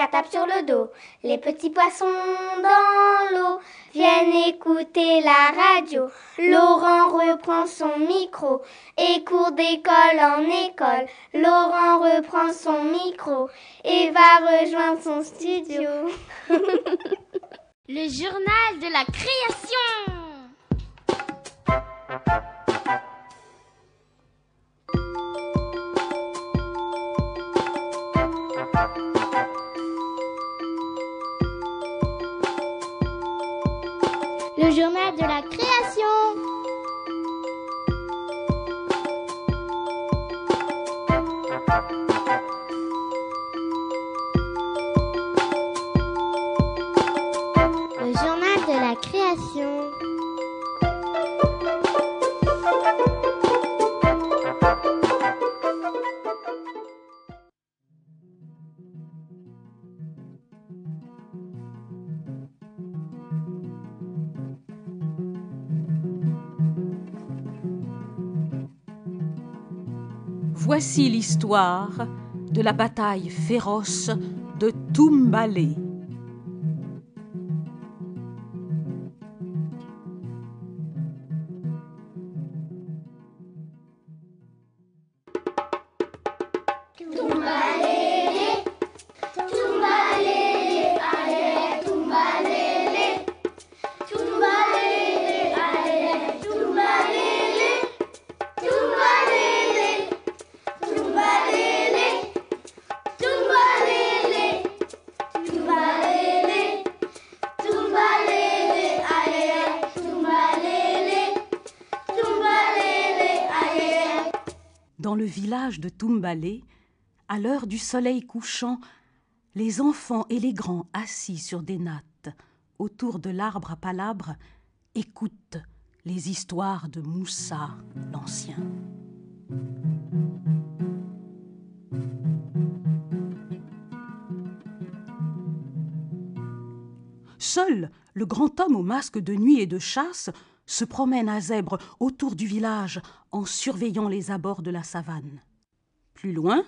catap sur le dos. Les petits poissons dans l'eau viennent écouter la radio. Laurent reprend son micro et court d'école en école. Laurent reprend son micro et va rejoindre son studio. Le journal de la création. Voici l'histoire de la bataille féroce de Tumbale. Du soleil couchant, les enfants et les grands assis sur des nattes autour de l'arbre à palabres écoutent les histoires de Moussa l'Ancien. Seul le grand homme au masque de nuit et de chasse se promène à zèbre autour du village en surveillant les abords de la savane. Plus loin,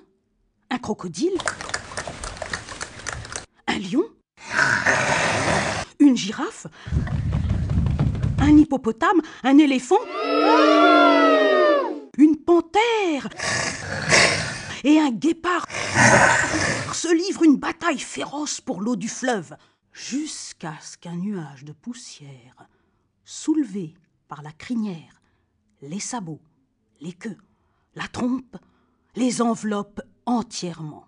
un crocodile, un lion, une girafe, un hippopotame, un éléphant, une panthère. Et un guépard. Se livrent une bataille féroce pour l'eau du fleuve, jusqu'à ce qu'un nuage de poussière, soulevé par la crinière, les sabots, les queues, la trompe, les enveloppe entièrement.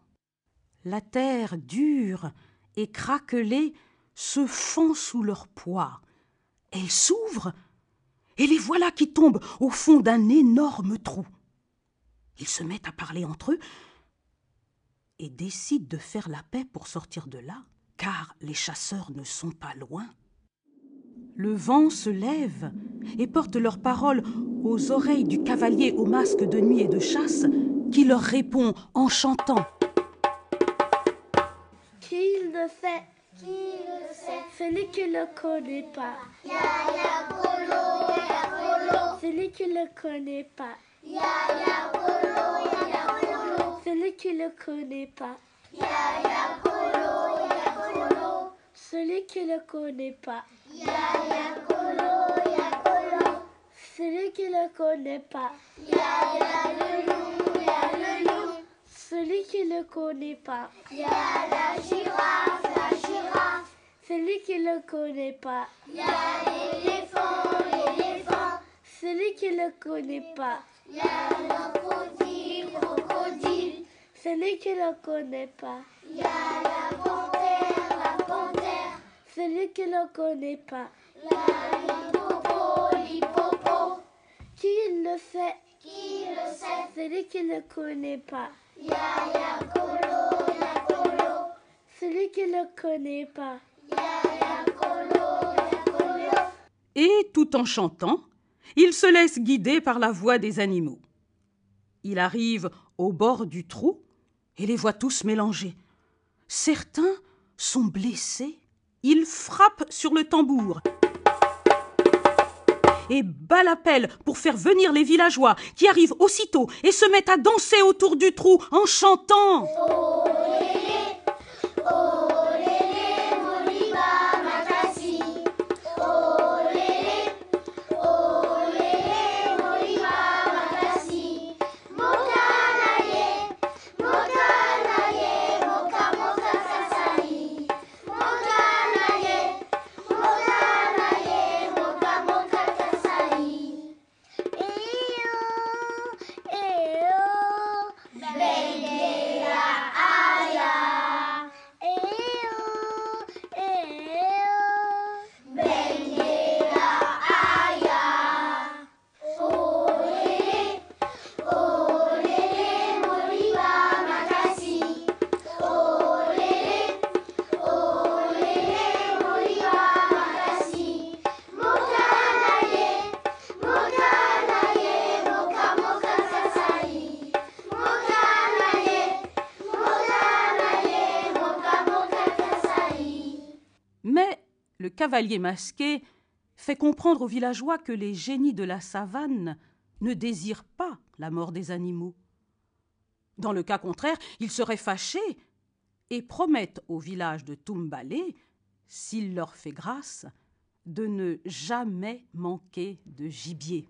La terre dure et craquelée se fend sous leur poids. Elle s'ouvre et les voilà qui tombent au fond d'un énorme trou. Ils se mettent à parler entre eux et décident de faire la paix pour sortir de là, car les chasseurs ne sont pas loin. Le vent se lève et porte leurs paroles aux oreilles du cavalier au masque de nuit et de chasse, qui leur répond en chantant. Qui le fait Qui le sait Celui qui le connaît pas. Ya ya polo, ya polo, Celui qui le connaît pas. ya ya polo, ya polo, Celui qui le connaît pas. ya ya polo, ya polo, Celui qui le connaît pas. ya ya polo, ya polo, Celui qui le connaît pas. ya ya le Celui qui le connaît pas. ya la girafe, la girafe, Celui qui le connaît pas. ya l'éléphant, l'éléphant, Celui qui le connaît pas. ya le crocodile, crocodile, Celui qui le connaît pas. ya la panthère, la panthère, Celui qui le connaît pas. ya l'hippopo, l'hippopo, Qui le fait qui le sait, Celui qui le connaît pas. Ya ya Celui qui le connaît pas. ya ya colo. Et, tout en chantant, il se laisse guider par la voix des animaux. Il arrive au bord du trou et les voit tous mélangés. Certains sont blessés, ils frappent sur le tambour et bat l'appel pour faire venir les villageois qui arrivent aussitôt et se mettent à danser autour du trou en chantant. Cavalier masqué fait comprendre aux villageois que les génies de la savane ne désirent pas la mort des animaux. Dans le cas contraire, ils seraient fâchés et promettent au village de Tumbalé, s'il leur fait grâce, de ne jamais manquer de gibier.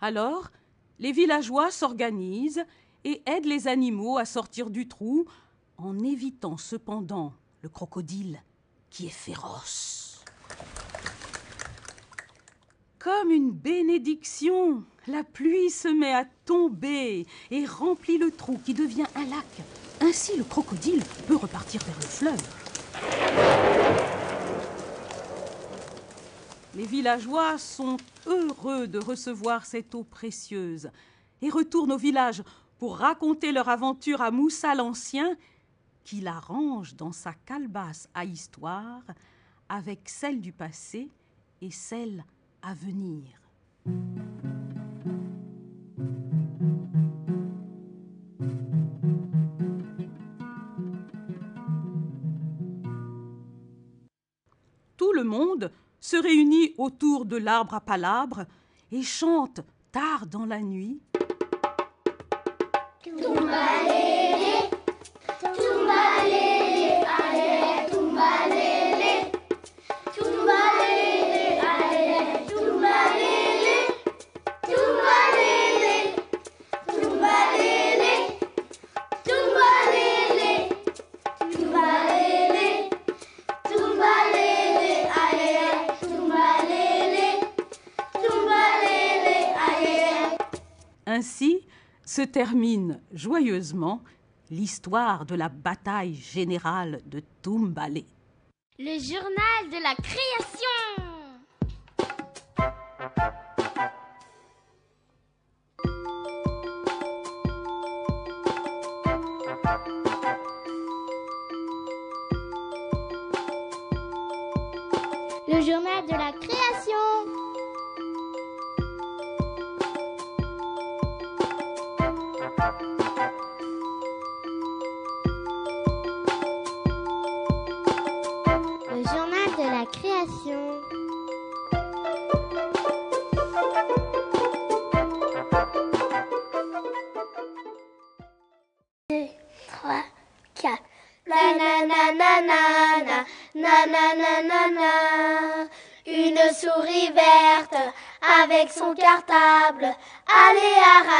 Alors, les villageois s'organisent et aident les animaux à sortir du trou, en évitant cependant le crocodile est féroce. Comme une bénédiction, la pluie se met à tomber et remplit le trou qui devient un lac. Ainsi, le crocodile peut repartir vers le fleuve. Les villageois sont heureux de recevoir cette eau précieuse et retournent au village pour raconter leur aventure à Moussa l'Ancien, qui la range dans sa calebasse à histoire avec celle du passé et celle à venir. Tout le monde se réunit autour de l'arbre à palabres et chante tard dans la nuit. Ainsi se termine joyeusement l'histoire de la bataille générale de Tumbalé. Le journal de la création.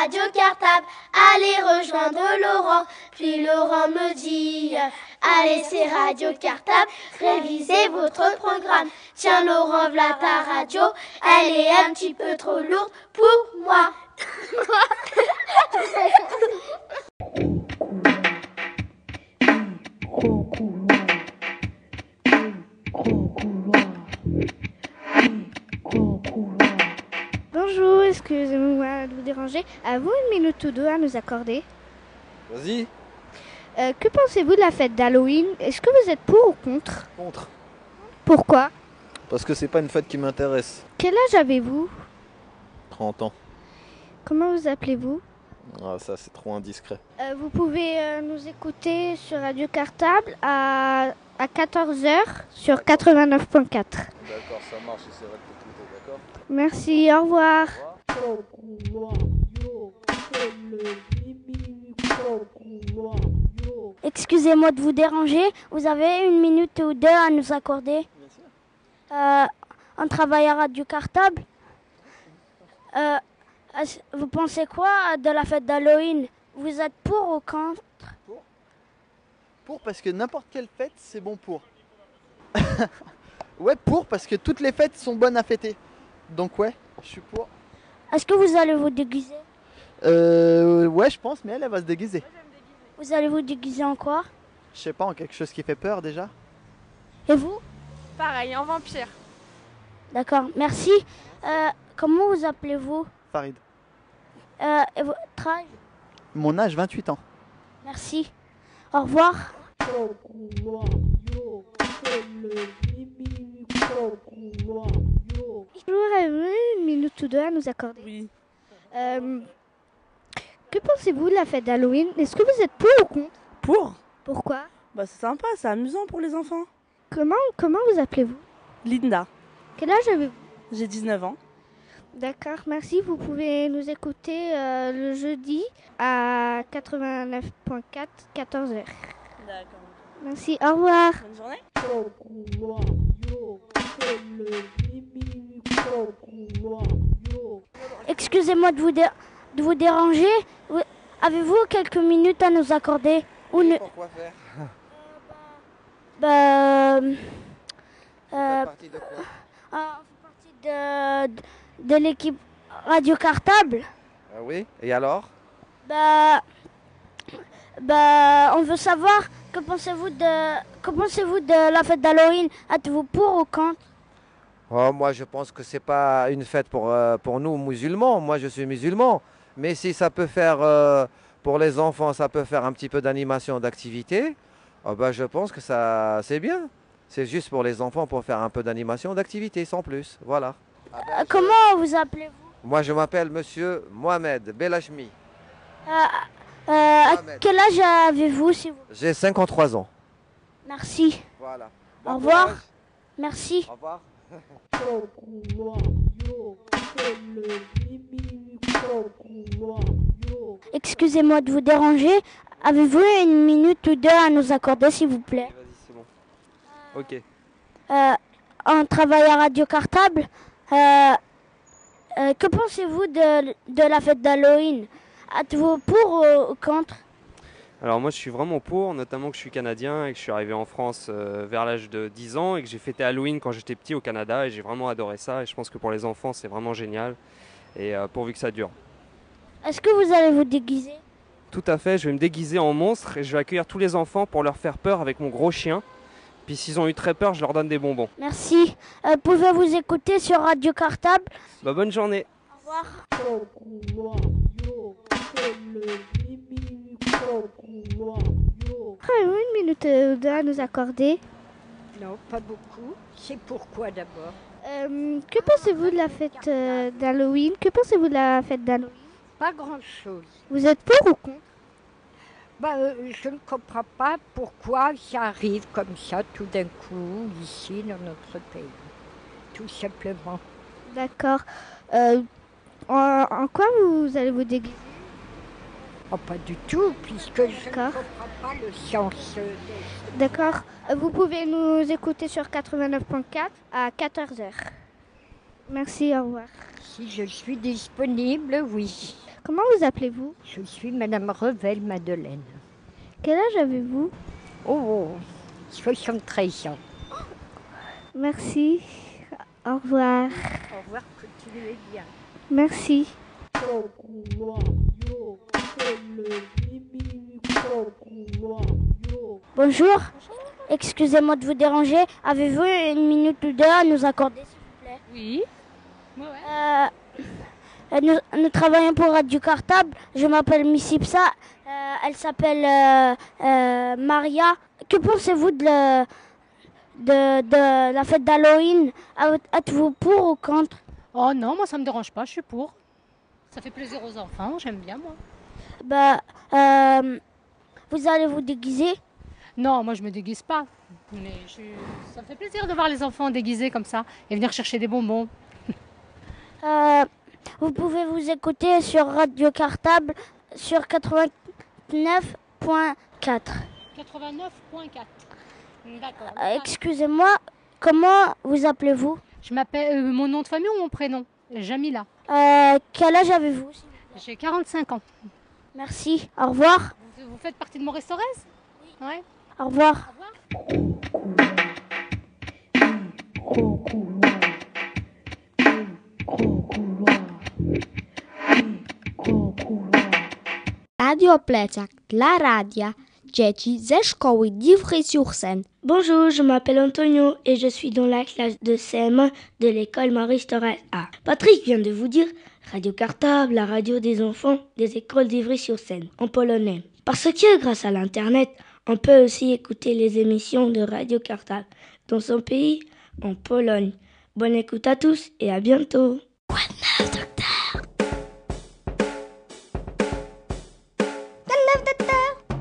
Radio Cartable, allez rejoindre Laurent. Puis Laurent me dit, allez c'est Radio Cartable, révisez votre programme. Tiens Laurent, voilà ta radio, elle est un petit peu trop lourde pour moi. Bonjour, excusez-moi de vous déranger. Avez-vous une minute ou deux à nous accorder Vas-y, Euh, Que pensez-vous de la fête d'Halloween? Est-ce que vous êtes pour ou contre? Contre. Pourquoi? Parce que c'est pas une fête qui m'intéresse. Quel âge avez-vous? 30 ans. Comment vous appelez-vous? Ah, ça, c'est trop indiscret. Euh, vous pouvez euh, nous écouter sur Radio Cartable à, à 14h sur 89.4. D'accord, ça marche, j'essaierai de Merci, au revoir. Excusez-moi de vous déranger. Vous avez une minute ou deux à nous accorder Euh, On travaille à Radio Cartable. Euh, vous pensez quoi de la fête d'Halloween? Vous êtes pour ou contre? Pour parce que n'importe quelle fête, c'est bon pour. ouais, pour parce que toutes les fêtes sont bonnes à fêter. Donc ouais, je suis pour. Est-ce que vous allez vous déguiser? Euh, ouais, je pense, mais elle, elle va se déguiser. Vous allez vous déguiser en quoi? Je sais pas, en quelque chose qui fait peur déjà. Et vous? Pareil, en vampire. D'accord, merci. Euh, comment vous appelez-vous? Farid. Euh, et votre âge Mon âge, 28 ans. Merci. Au revoir. Bonjour, avez-vous une minute ou deux à nous accorder Oui. Euh, que pensez-vous de la fête d'Halloween? Est-ce que vous êtes pour ou contre? Pour Pourquoi? Bah c'est sympa, c'est amusant pour les enfants. comment, comment vous appelez-vous? Linda, Quel âge avez-vous? J'ai 19 ans. D'accord, merci. Vous pouvez nous écouter euh, le jeudi à 89.4, 14h. D'accord. Merci, au revoir. Bonne journée. Excusez-moi de vous, dé- de vous déranger. Vous- Avez-vous quelques minutes à nous accorder Ou ne... Pourquoi faire? Bah, euh, euh, partie de quoi? ah, on fait partie de, de, de l'équipe Radio Cartable. Ah oui Et alors? Bah, bah, on veut savoir que pensez-vous de, que pensez-vous de la fête d'Halloween? Êtes-vous pour ou contre? Oh, moi, je pense que c'est pas une fête pour, euh, pour nous musulmans. Moi, je suis musulman. Mais si ça peut faire, euh, pour les enfants, ça peut faire un petit peu d'animation, d'activité, oh, bah, je pense que ça, c'est bien. C'est juste pour les enfants, pour faire un peu d'animation, d'activité, sans plus. Voilà. Euh, Comment vous appelez-vous? Moi, je m'appelle Monsieur Mohamed Belachmi. Euh, à quel âge avez-vous si vous... J'ai 53 ans. Merci. Voilà. Au revoir. Merci. Au revoir. Excusez-moi de vous déranger. Avez-vous une minute ou deux à nous accorder, s'il vous plaît? Vas-y, c'est bon. Ok. Euh, On travaille à Radio Cartable. Euh, euh, que pensez-vous de, de la fête d'Halloween? Êtes-vous pour ou contre? Alors moi je suis vraiment pour, notamment que je suis canadien et que je suis arrivé en France euh, vers l'âge de 10 ans et que j'ai fêté Halloween quand j'étais petit au Canada et j'ai vraiment adoré ça et je pense que pour les enfants c'est vraiment génial et euh, pourvu que ça dure. Est-ce que vous allez vous déguiser? Tout à fait, je vais me déguiser en monstre et je vais accueillir tous les enfants pour leur faire peur avec mon gros chien. Puis s'ils ont eu très peur, je leur donne des bonbons. Merci. Euh, Pouvez-vous écouter sur Radio Cartable? Bah, bonne journée. Au revoir. Une minute ou deux à nous accorder Non, pas beaucoup. C'est pourquoi d'abord Euh, Que pensez-vous de la fête euh, d'Halloween? Que pensez-vous de la fête d'Halloween? Pas grand-chose. Vous êtes pour ou contre? Bah, euh, je ne comprends pas pourquoi ça arrive comme ça tout d'un coup ici dans notre pays. Tout simplement. D'accord. Euh, en, en quoi vous allez vous déguiser? Oh, pas du tout, puisque je ne D'accord. comprends pas le sens D'accord. Vous pouvez nous écouter sur 89.4 à 14h. Merci, au revoir. Si je suis disponible, oui. Comment vous appelez-vous? Je suis Madame Revel Madeleine. Quel âge avez-vous? Oh, 73 ans. Merci. Au revoir. Au revoir, continuez bien. Merci. Bonjour. Excusez-moi de vous déranger. Avez-vous une minute ou deux à nous accorder, s'il vous plaît? Oui. Euh, euh, nous, nous travaillons pour Radio Cartable. Je m'appelle Missipsa. Euh, elle s'appelle euh, Maria. Que pensez-vous de, le- de, de la fête d'Halloween? Êtes-vous pour ou contre? Oh non, moi ça me dérange pas, je suis pour. Ça fait plaisir aux enfants, j'aime bien moi. Bah, euh, vous allez vous déguiser? Non, moi je me déguise pas. Mais je- ça me fait plaisir de voir les enfants déguisés comme ça et venir chercher des bonbons. Euh, Vous pouvez vous écouter sur Radio Cartable sur 89.4. 89.4. D'accord. Euh, Excusez-moi, comment vous appelez-vous? Je m'appelle euh, mon nom de famille ou mon prénom? Jamila. Euh, Quel âge avez-vous J'ai 45 ans. Merci. Au revoir. Vous, vous faites partie de mon restaurant Oui. Ouais. Au revoir. Radio Plecak dla radia dzieci ze szkoły d'Ivry-sur-Seine. Bonjour, je m'appelle Antonio et je suis dans la classe de CM1 de l'école Marie Thorez A. Patrick vient de vous dire Radio Cartable, la radio des enfants des écoles d'Ivry-sur-Seine en polonais. Parce que grâce à l'internet, on peut aussi écouter les émissions de Radio Cartable dans son pays, en Pologne. Bonne écoute à tous et à bientôt.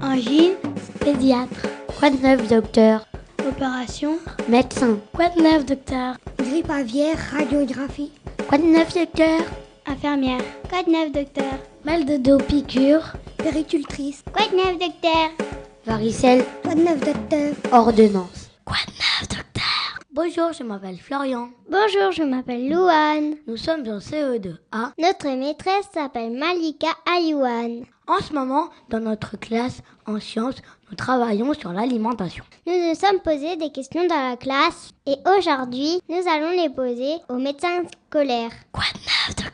Angine, pédiatre. Quoi de neuf, docteur Opération Médecin. Quoi de neuf, docteur Grippe aviaire, radiographie. Quoi de neuf, docteur Infirmière. Quoi de neuf, docteur? Mal de dos, piqûre. Péricultrice. Quoi de neuf, docteur? Varicelle. Quoi de neuf, docteur? Ordonnance. Quoi de neuf, docteur? Bonjour, je m'appelle Florian. Bonjour, je m'appelle Louane. Nous sommes en CE2A. Notre maîtresse s'appelle Malika Ayouane. En ce moment, dans notre classe en sciences, nous travaillons sur l'alimentation. Nous nous sommes posé des questions dans la classe et aujourd'hui, nous allons les poser au médecin scolaire. Quoi de neuf, docteur?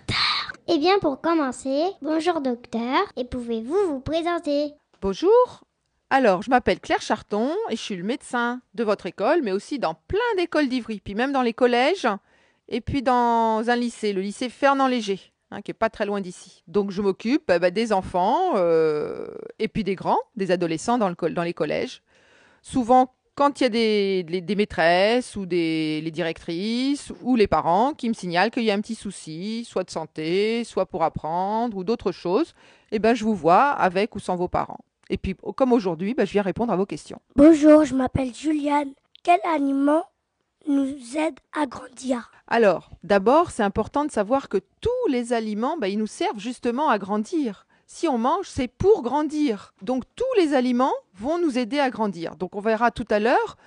Eh bien, pour commencer, bonjour docteur, et pouvez-vous vous présenter? Bonjour. Alors, je m'appelle Claire Charton et je suis le médecin de votre école, mais aussi dans plein d'écoles d'Ivry, puis même dans les collèges et puis dans un lycée, le lycée Fernand Léger, hein, qui est pas très loin d'ici. Donc, je m'occupe bah, des enfants euh, et puis des grands, des adolescents dans, le dans les collèges. Souvent, quand il y a des, des- des maîtresses ou des les directrices ou les parents qui me signalent qu'il y a un petit souci, soit de santé, soit pour apprendre ou d'autres choses, eh ben, je vous vois avec ou sans vos parents. Et puis, comme aujourd'hui, bah, je viens répondre à vos questions. Bonjour, je m'appelle Juliane. Quel aliment nous aide à grandir? Alors, d'abord, c'est important de savoir que tous les aliments, bah, ils nous servent justement à grandir. Si on mange, c'est pour grandir. Donc, tous les aliments vont nous aider à grandir. Donc, on verra tout à l'heure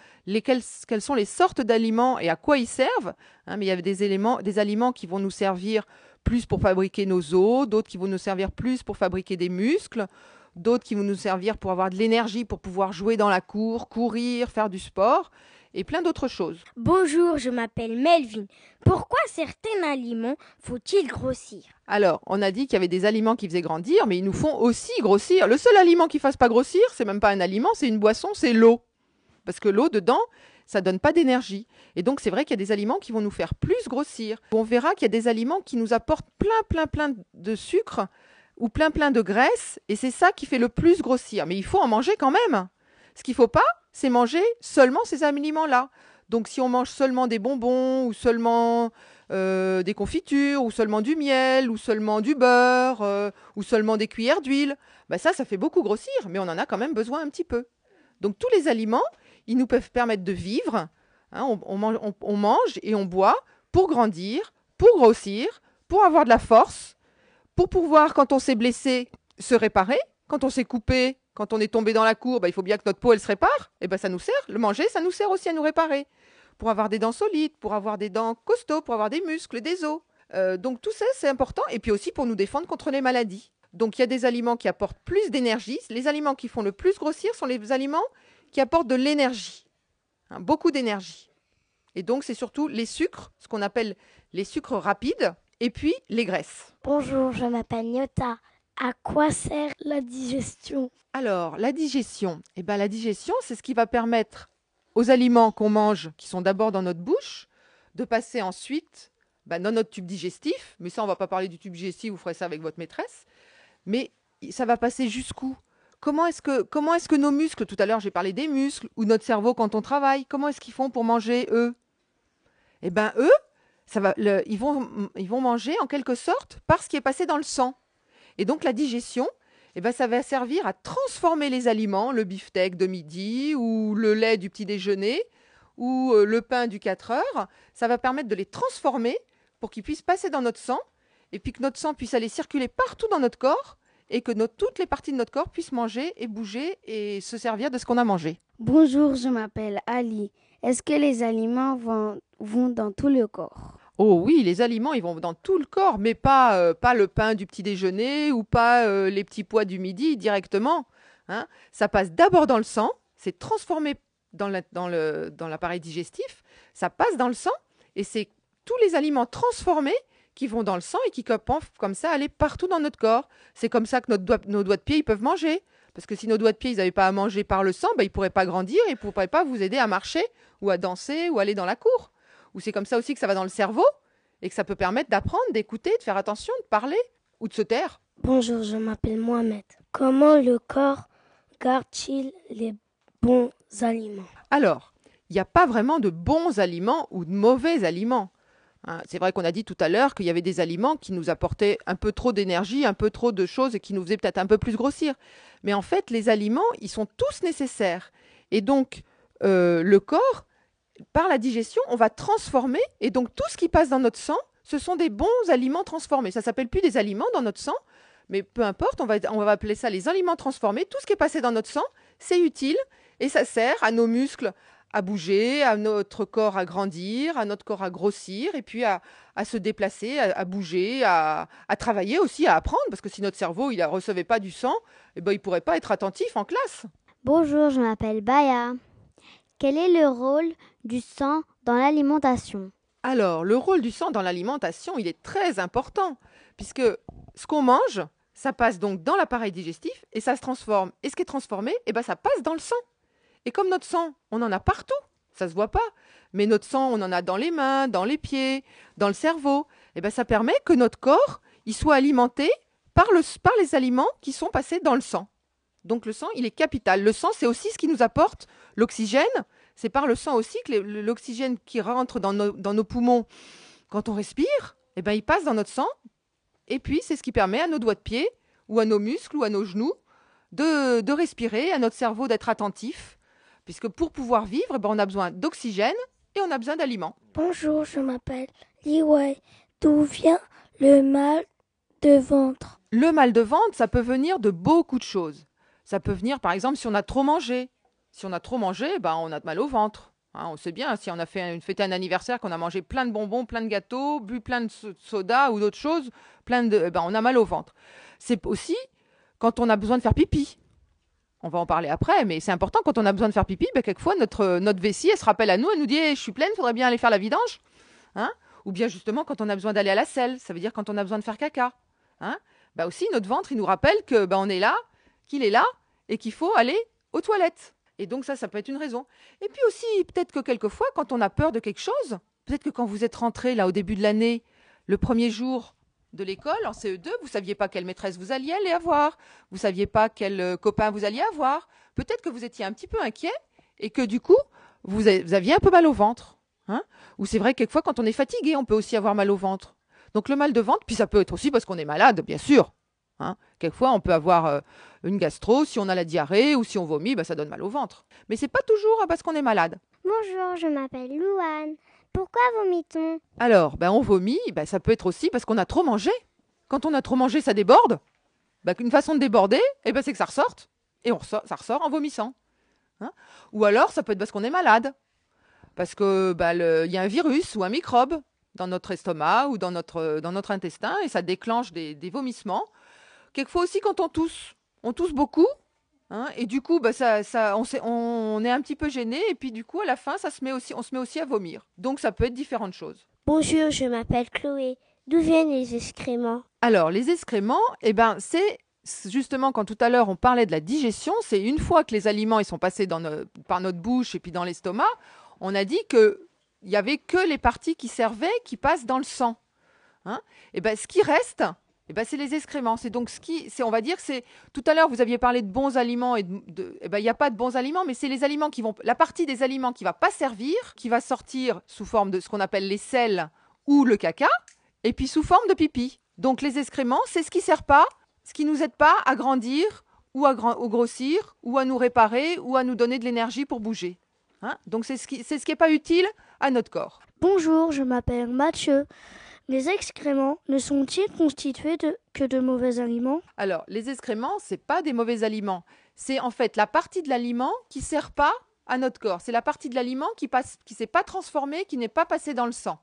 quelles sont les sortes d'aliments et à quoi ils servent. hein, mais il y a des, éléments, des aliments qui vont nous servir plus pour fabriquer nos os, d'autres qui vont nous servir plus pour fabriquer des muscles, d'autres qui vont nous servir pour avoir de l'énergie, pour pouvoir jouer dans la cour, courir, faire du sport, et plein d'autres choses. Bonjour, je m'appelle Melvin. Pourquoi certains aliments faut-il grossir? Alors, on a dit qu'il y avait des aliments qui faisaient grandir, mais ils nous font aussi grossir. Le seul aliment qui ne fasse pas grossir, c'est même pas un aliment, c'est une boisson, c'est l'eau. Parce que l'eau, dedans, ça donne pas d'énergie. Et donc, c'est vrai qu'il y a des aliments qui vont nous faire plus grossir. On verra qu'il y a des aliments qui nous apportent plein, plein, plein de sucre ou plein, plein de graisse, et c'est ça qui fait le plus grossir. Mais il faut en manger quand même. Ce qu'il faut pas, c'est manger seulement ces aliments-là. Donc, si on mange seulement des bonbons ou seulement euh, des confitures ou seulement du miel ou seulement du beurre euh, ou seulement des cuillères d'huile, bah ça, ça fait beaucoup grossir, mais on en a quand même besoin un petit peu. Donc, tous les aliments, ils nous peuvent permettre de vivre. hein, on mange et on boit pour grandir, pour grossir, pour avoir de la force, pour pouvoir, quand on s'est blessé, se réparer. Quand on s'est coupé, quand on est tombé dans la cour, bah, il faut bien que notre peau, elle se répare. Et ben ça nous sert. Le manger, ça nous sert aussi à nous réparer. Pour avoir des dents solides, pour avoir des dents costauds, pour avoir des muscles, des os. Euh, donc tout ça, c'est important. Et puis aussi pour nous défendre contre les maladies. Donc il y a des aliments qui apportent plus d'énergie. Les aliments qui font le plus grossir sont les aliments qui apportent de l'énergie. Hein, beaucoup d'énergie. Et donc c'est surtout les sucres, ce qu'on appelle les sucres rapides, et puis les graisses. Bonjour, je m'appelle Nyota. À quoi sert la digestion? Alors, la digestion. Eh ben, la digestion, c'est ce qui va permettre aux aliments qu'on mange, qui sont d'abord dans notre bouche, de passer ensuite ben, dans notre tube digestif. Mais ça, on va pas parler du tube digestif, vous ferez ça avec votre maîtresse. Mais ça va passer jusqu'où? Comment est-ce que, est-ce que nos muscles, tout à l'heure j'ai parlé des muscles, ou notre cerveau quand on travaille, comment est-ce qu'ils font pour manger, eux? Eh bien, eux, ça va, ils, vont, ils vont manger en quelque sorte par ce qui est passé dans le sang. Et donc la digestion, eh ben, ça va servir à transformer les aliments, le beefsteak de midi ou le lait du petit déjeuner ou euh, le pain du 4 heures. Ça va permettre de les transformer pour qu'ils puissent passer dans notre sang et puis que notre sang puisse aller circuler partout dans notre corps et que toutes les parties de notre corps puissent manger et bouger et se servir de ce qu'on a mangé. Bonjour, je m'appelle Ali. Est-ce que les aliments vont, vont dans tout le corps? Oh oui, les aliments, ils vont dans tout le corps, mais pas, euh, pas le pain du petit déjeuner ou pas euh, les petits pois du midi directement. hein. Ça passe d'abord dans le sang, c'est transformé dans la- dans le- dans l'appareil digestif, ça passe dans le sang et c'est tous les aliments transformés qui vont dans le sang et qui peuvent comme ça aller partout dans notre corps. C'est comme ça que nos doigts de pied ils peuvent manger. Parce que si nos doigts de pied ils n'avaient pas à manger par le sang, bah, ils ne pourraient pas grandir et ils ne pourraient pas vous aider à marcher ou à danser ou aller dans la cour. Ou c'est comme ça aussi que ça va dans le cerveau et que ça peut permettre d'apprendre, d'écouter, de faire attention, de parler ou de se taire. Bonjour, je m'appelle Mohamed. Comment le corps garde-t-il les bons aliments? Alors, il n'y a pas vraiment de bons aliments ou de mauvais aliments. Hein, c'est vrai qu'on a dit tout à l'heure qu'il y avait des aliments qui nous apportaient un peu trop d'énergie, un peu trop de choses et qui nous faisaient peut-être un peu plus grossir. Mais en fait, les aliments, ils sont tous nécessaires. Et donc, euh, le corps, par la digestion, on va transformer. Et donc, tout ce qui passe dans notre sang, ce sont des bons aliments transformés. Ça s'appelle plus des aliments dans notre sang, mais peu importe, on va, appeler ça les aliments transformés. Tout ce qui est passé dans notre sang, c'est utile et ça sert à nos muscles à bouger, à notre corps à grandir, à notre corps à grossir, et puis à, se déplacer, à, bouger, à, travailler aussi, à apprendre, parce que si notre cerveau ne recevait pas du sang, eh ben, il ne pourrait pas être attentif en classe. Bonjour, je m'appelle Baya. Quel est le rôle du sang dans l'alimentation Alors, le rôle du sang dans l'alimentation, il est très important, puisque ce qu'on mange, ça passe donc dans l'appareil digestif et ça se transforme. Et ce qui est transformé, eh ben, ça passe dans le sang. Et comme notre sang, on en a partout, ça se voit pas, mais notre sang, on en a dans les mains, dans les pieds, dans le cerveau, eh ben, ça permet que notre corps, il soit alimenté par, le, par les aliments qui sont passés dans le sang. Donc le sang, il est capital. Le sang, c'est aussi ce qui nous apporte l'oxygène. C'est par le sang aussi que l'oxygène qui rentre dans nos, dans nos poumons quand on respire, eh ben, il passe dans notre sang. Et puis, c'est ce qui permet à nos doigts de pied, ou à nos muscles, ou à nos genoux, de, de respirer, à notre cerveau d'être attentif. Puisque pour pouvoir vivre, eh ben, on a besoin d'oxygène et on a besoin d'aliments. Bonjour, je m'appelle Li Wei. D'où vient le mal de ventre? Le mal de ventre, ça peut venir de beaucoup de choses. Ça peut venir, par exemple, si on a trop mangé. Si on a trop mangé, ben, on a mal au ventre. Hein, on sait bien, si on a fait une fête un anniversaire, qu'on a mangé plein de bonbons, plein de gâteaux, bu plein de so- soda ou d'autres choses, plein de, ben, on a mal au ventre. C'est aussi quand on a besoin de faire pipi. On va en parler après, mais c'est important quand on a besoin de faire pipi, ben, quelquefois notre, notre vessie, elle se rappelle à nous, elle nous dit Eh, Je suis pleine, faudrait bien aller faire la vidange. Hein Ou bien justement quand on a besoin d'aller à la selle, ça veut dire quand on a besoin de faire caca. Hein bah aussi, notre ventre, il nous rappelle que bah, on est là, qu'il est là, et qu'il faut aller aux toilettes. Et donc ça, ça peut être une raison. Et puis aussi, peut-être que quelquefois, quand on a peur de quelque chose, peut-être que quand vous êtes rentré là au début de l'année, le premier jour de l'école, en CE2, vous saviez pas quelle maîtresse vous alliez aller avoir, vous saviez pas quel euh, copain vous alliez avoir. Peut-être que vous étiez un petit peu inquiet et que du coup, vous aviez un peu mal au ventre. Hein Ou c'est vrai, quelquefois, quand on est fatigué, on peut aussi avoir mal au ventre. Donc le mal de ventre, puis ça peut être aussi parce qu'on est malade, bien sûr. Hein Quelquefois, on peut avoir euh, une gastro, si on a la diarrhée ou si on vomit, bah, ça donne mal au ventre. Mais c'est pas toujours hein, parce qu'on est malade. Bonjour, je m'appelle Louane. Pourquoi vomit-on? Alors, ben, on vomit, ben, ça peut être aussi parce qu'on a trop mangé. Quand on a trop mangé, ça déborde. Ben, une façon de déborder, eh ben, c'est que ça ressorte. Et on ressort, ça ressort en vomissant. Hein ou alors, ça peut être parce qu'on est malade. Parce que ben, le- il y a un virus ou un microbe dans notre estomac ou dans notre, dans notre intestin et ça déclenche des, des vomissements. Quelquefois aussi quand on tousse. On tousse beaucoup. hein, et du coup, ça, ça, on, est un petit peu gêné. Et puis du coup, à la fin, ça se met aussi, on se met aussi à vomir. Donc ça peut être différentes choses. Bonjour, je m'appelle Chloé. D'où viennent les excréments? Alors, les excréments, eh ben, c'est justement quand tout à l'heure on parlait de la digestion, c'est une fois que les aliments ils sont passés dans par notre bouche et puis dans l'estomac, on a dit que il y avait que les parties qui servaient qui passent dans le sang. Hein et ben, ce qui reste, eh ben, c'est les excréments. C'est donc ce qui, c'est, on va dire, c'est tout à l'heure vous aviez parlé de bons aliments et de, eh ben, il n'y a pas de bons aliments, mais c'est les aliments qui vont, la partie des aliments qui va pas servir, qui va sortir sous forme de ce qu'on appelle les sels ou le caca, et puis sous forme de pipi. Donc les excréments, c'est ce qui sert pas ce qui nous aide pas à grandir ou à grand- ou grossir ou à nous réparer ou à nous donner de l'énergie pour bouger. Hein Donc c'est ce qui c'est ce qui est pas utile à notre corps. Bonjour, je m'appelle Mathieu. Les excréments ne sont-ils constitués que de mauvais aliments? Alors, les excréments, c'est pas des mauvais aliments. C'est en fait la partie de l'aliment qui sert pas à notre corps. C'est la partie de l'aliment qui passe, qui s'est pas transformée, qui n'est pas passée dans le sang.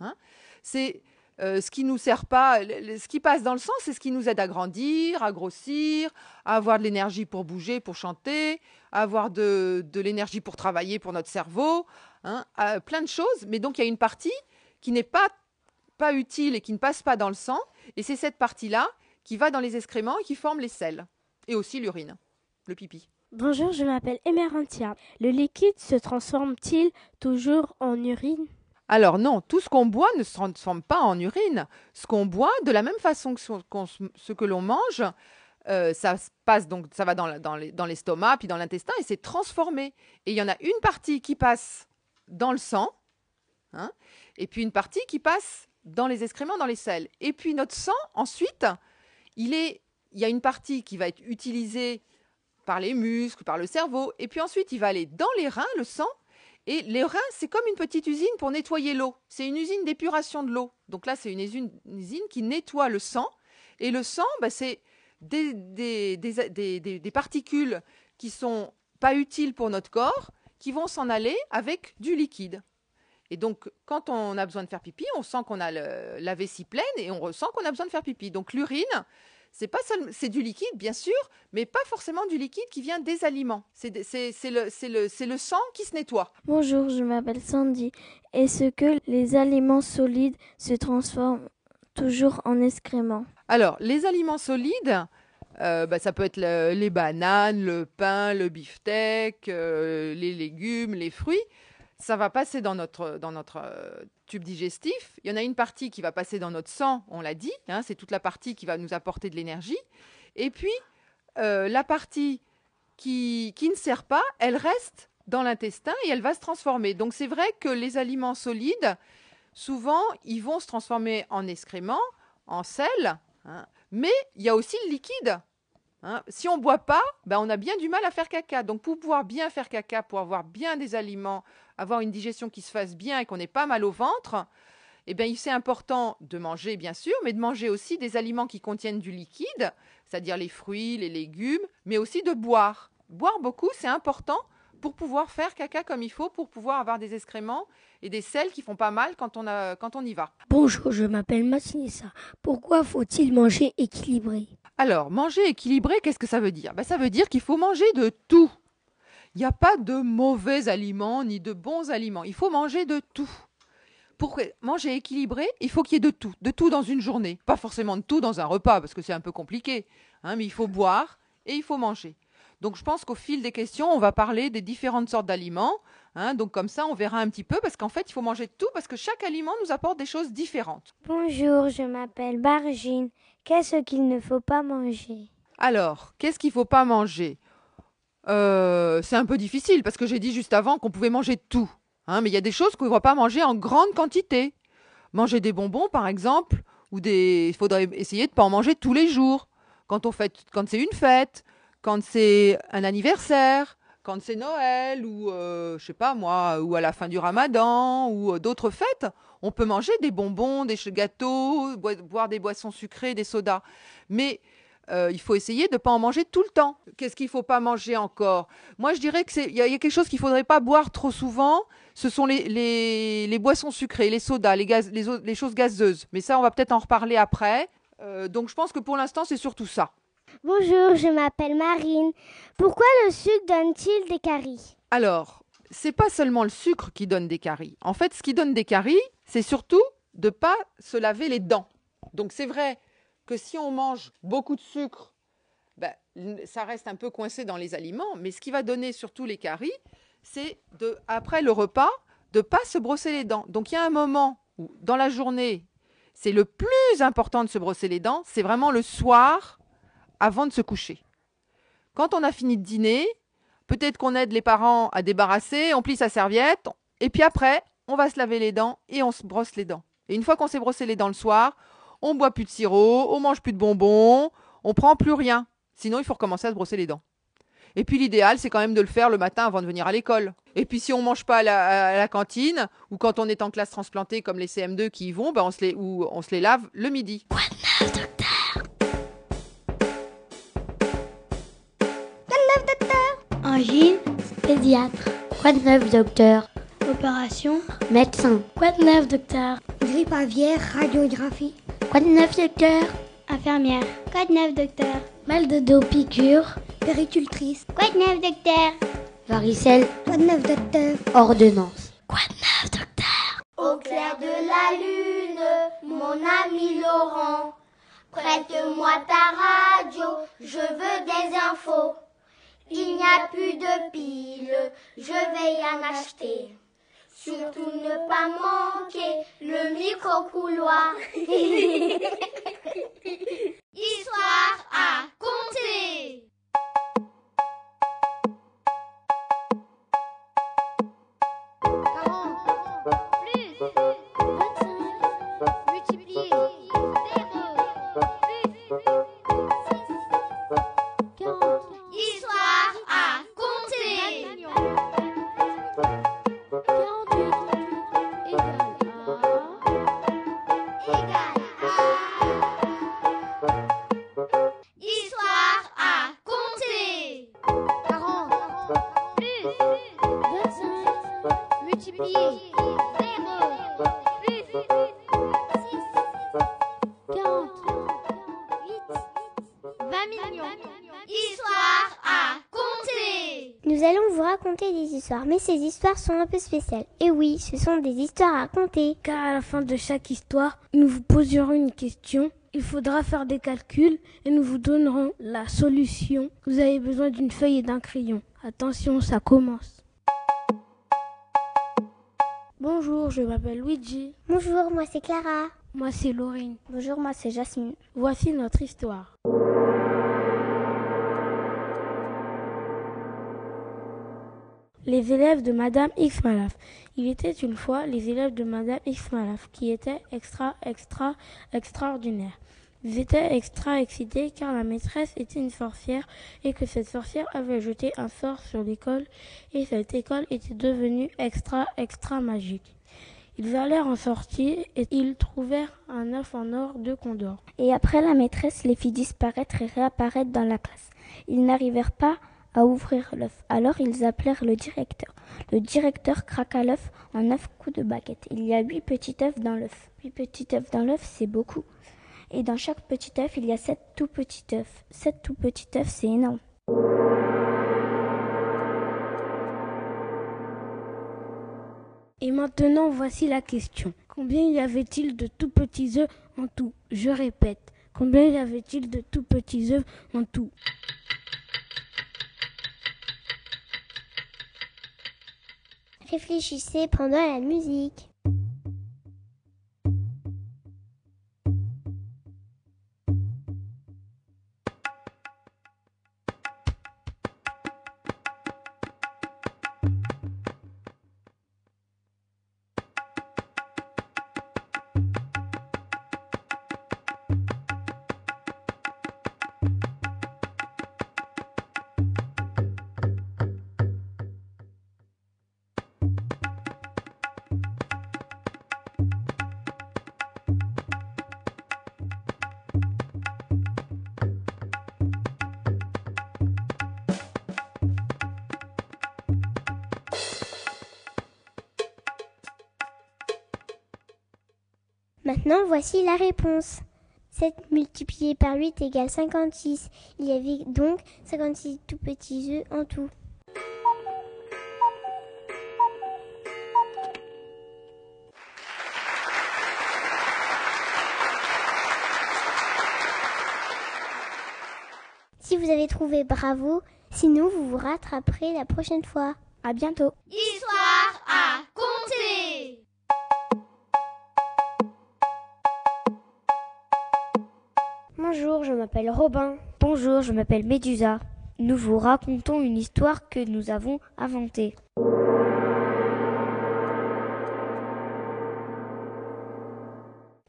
Hein c'est euh, ce qui nous sert pas. Ce qui passe dans le sang, c'est ce qui nous aide à grandir, à grossir, à avoir de l'énergie pour bouger, pour chanter, à avoir de, l'énergie pour travailler, pour notre cerveau, hein, plein de choses. Mais donc il y a une partie qui n'est pas pas utile et qui ne passe pas dans le sang. Et c'est cette partie-là qui va dans les excréments et qui forme les selles. Et aussi l'urine, le pipi. Bonjour, je m'appelle Emerantia. Le liquide se transforme-t-il toujours en urine? Alors non, tout ce qu'on boit ne se transforme pas en urine. Ce qu'on boit, de la même façon que ce, que l'on mange, euh, ça se passe donc, ça va dans l'estomac, puis dans l'intestin, et c'est transformé. Et il y en a une partie qui passe dans le sang, hein, et puis une partie qui passe dans les excréments, dans les selles. Et puis notre sang, ensuite, il y a une partie qui va être utilisée par les muscles, par le cerveau, et puis ensuite il va aller dans les reins, le sang, et les reins, c'est comme une petite usine pour nettoyer l'eau. C'est une usine d'épuration de l'eau. Donc là, c'est une usine, qui nettoie le sang. Et le sang, bah, c'est des- des particules qui sont pas utiles pour notre corps, qui vont s'en aller avec du liquide. Et donc, quand on a besoin de faire pipi, on sent qu'on a le- la vessie pleine et on ressent qu'on a besoin de faire pipi. Donc, l'urine, c'est pas seul- c'est du liquide, bien sûr, mais pas forcément du liquide qui vient des aliments. C'est le, sang qui se nettoie. Bonjour, je m'appelle Sandy. Est-ce que les aliments solides se transforment toujours en excréments? Alors, les aliments solides, euh, bah, ça peut être le- les bananes, le pain, le beefsteak, euh, les légumes, les fruits. Ça va passer dans notre, dans notre euh, tube digestif. Il y en a une partie qui va passer dans notre sang, on l'a dit. hein, c'est toute la partie qui va nous apporter de l'énergie. Et puis, euh, la partie qui, qui ne sert pas, elle reste dans l'intestin et elle va se transformer. Donc, c'est vrai que les aliments solides, souvent, ils vont se transformer en excréments, en sel, hein, mais il y a aussi le liquide. hein. Si on ne boit pas, ben on a bien du mal à faire caca. Donc pour pouvoir bien faire caca, pour avoir bien des aliments, avoir une digestion qui se fasse bien et qu'on n'ait pas mal au ventre, eh bien, c'est important de manger, bien sûr, mais de manger aussi des aliments qui contiennent du liquide, c'est-à-dire les fruits, les légumes, mais aussi de boire. Boire beaucoup, c'est important pour pouvoir faire caca comme il faut, pour pouvoir avoir des excréments et des sels qui font pas mal quand on, a, quand on y va. Bonjour, je m'appelle Massinissa. Pourquoi faut-il manger équilibré? Alors, manger équilibré, qu'est-ce que ça veut dire? Ben, Ça veut dire qu'il faut manger de tout. Il n'y a pas de mauvais aliments ni de bons aliments. Il faut manger de tout. Pour manger équilibré, il faut qu'il y ait de tout. De tout dans une journée. Pas forcément de tout dans un repas, parce que c'est un peu compliqué. hein, mais il faut boire et il faut manger. Donc je pense qu'au fil des questions, on va parler des différentes sortes d'aliments. hein. donc comme ça, on verra un petit peu, parce qu'en fait, il faut manger de tout, parce que chaque aliment nous apporte des choses différentes. Bonjour, je m'appelle Bargine. Qu'est-ce qu'il ne faut pas manger? Alors, qu'est-ce qu'il faut pas manger? Euh, C'est un peu difficile parce que j'ai dit juste avant qu'on pouvait manger tout. hein, mais il y a des choses qu'on ne va pas manger en grande quantité. Manger des bonbons, par exemple, ou des. Il faudrait essayer de ne pas en manger tous les jours. Quand, on fait... quand c'est une fête, quand c'est un anniversaire, quand c'est Noël, ou euh, je sais pas moi, ou à la fin du ramadan, ou euh, d'autres fêtes, on peut manger des bonbons, des gâteaux, boi- boire des boissons sucrées, des sodas. Mais euh, il faut essayer de ne pas en manger tout le temps. Qu'est-ce qu'il ne faut pas manger encore? Moi, je dirais qu'il y, a- y a quelque chose qu'il ne faudrait pas boire trop souvent. Ce sont les, les, les boissons sucrées, les sodas, les, gaz, les choses gazeuses. Mais ça, on va peut-être en reparler après. Euh, donc, je pense que pour l'instant, c'est surtout ça. Bonjour, je m'appelle Marine. Pourquoi le sucre donne-t-il des caries? Alors, c'est pas seulement le sucre qui donne des caries. En fait, ce qui donne des caries, c'est surtout de pas se laver les dents. Donc, c'est vrai que si on mange beaucoup de sucre, ben, ça reste un peu coincé dans les aliments. Mais ce qui va donner surtout les caries, c'est de après le repas de pas se brosser les dents. Donc, il y a un moment où dans la journée, c'est le plus important de se brosser les dents. C'est vraiment le soir avant de se coucher. Quand on a fini de dîner, peut-être qu'on aide les parents à débarrasser, on plie sa serviette, et puis après, on va se laver les dents et on se brosse les dents. Et une fois qu'on s'est brossé les dents le soir, on boit plus de sirop, on mange plus de bonbons, on prend plus rien. Sinon, il faut recommencer à se brosser les dents. Et puis l'idéal, c'est quand même de le faire le matin avant de venir à l'école. Et puis si on mange pas à la, à la cantine, ou quand on est en classe transplantée comme les CM2 qui y vont, ben on, se les, ou on se les lave le midi. Angine, pédiatre. Quoi de neuf, docteur? Opération, médecin. Quoi de neuf, docteur? Grippe aviaire, radiographie. Quoi de neuf, docteur Infirmière. Quoi de neuf, docteur Mal de dos, piqûre. Péricultrice. Quoi de neuf, docteur Varicelle. Quoi de neuf, docteur Ordonnance. Quoi de neuf, docteur Au clair de la lune, mon ami Laurent, prête-moi ta radio, je veux des infos. Il n'y a plus de piles, je vais y en acheter. Surtout ne pas manquer le micro-couloir. Histoire à compter. Nous allons vous raconter des histoires, mais ces histoires sont un peu spéciales. Et oui, ce sont des histoires à raconter. Car à la fin de chaque histoire, nous vous poserons une question. Il faudra faire des calculs et nous vous donnerons la solution. Vous avez besoin d'une feuille et d'un crayon. Attention, ça commence. Bonjour, je m'appelle Luigi. Bonjour, moi c'est Clara. Moi c'est Laurine. Bonjour, moi c'est Jasmine. Voici notre histoire. Les élèves de Madame X Malaf. Il était une fois les élèves de Madame X Malaf qui étaient extra, extra, extraordinaires. Ils étaient extra excités car la maîtresse était une sorcière et que cette sorcière avait jeté un sort sur l'école et cette école était devenue extra, extra magique. Ils allèrent en sortir et ils trouvèrent un œuf en or de Condor. Et après la maîtresse les fit disparaître et réapparaître dans la classe. Ils n'arrivèrent pas à ouvrir l'œuf. Alors ils appelèrent le directeur. Le directeur craqua l'œuf en neuf coups de baguette. Il y a huit petits œufs dans l'œuf. Huit petits œufs dans l'œuf, c'est beaucoup. Et dans chaque petit œuf, il y a sept tout petits œufs. Sept tout petits œufs, c'est énorme. Et maintenant, voici la question. Combien y avait-il de tout petits œufs en tout? Je répète. Combien y avait-il de tout petits œufs en tout? Réfléchissez pendant la musique. Maintenant, voici la réponse. 7 multiplié par 8 égale 56. Il y avait donc 56 tout petits œufs en tout. Si vous avez trouvé bravo, sinon vous vous rattraperez la prochaine fois. À bientôt. M'appelle Robin. Bonjour, je m'appelle Médusa. Nous vous racontons une histoire que nous avons inventée.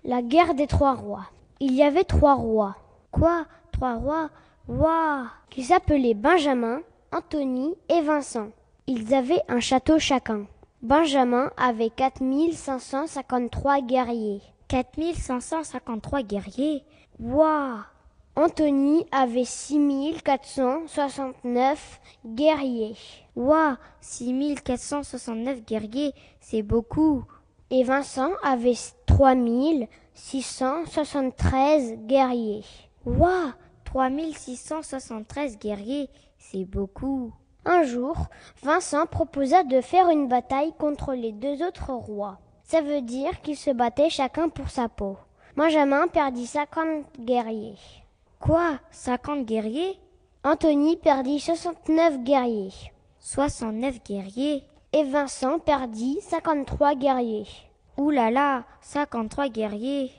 La guerre des trois rois. Il y avait trois rois. Quoi? Trois rois? Waouh Qui s'appelaient Benjamin, Anthony et Vincent. Ils avaient un château chacun. Benjamin avait 4553 guerriers. 4553 guerriers? Waouh Anthony avait 6469 guerriers. Waouh 6469 guerriers, c'est beaucoup. Et Vincent avait 3673 guerriers. Waouh 3673 guerriers, c'est beaucoup. Un jour, Vincent proposa de faire une bataille contre les deux autres rois. Ça veut dire qu'ils se battaient chacun pour sa peau. Benjamin perdit 50 guerriers. Quoi? 50 guerriers? Anthony perdit 69 guerriers. 69 guerriers Et Vincent perdit 53 guerriers. Ouh là là, 53 guerriers.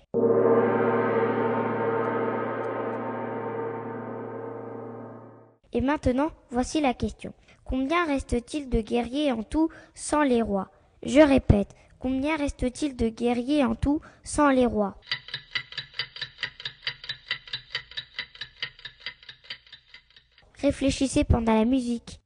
Et maintenant, voici la question. Combien reste-t-il de guerriers en tout sans les rois? Je répète, combien reste-t-il de guerriers en tout sans les rois? Réfléchissez pendant la musique.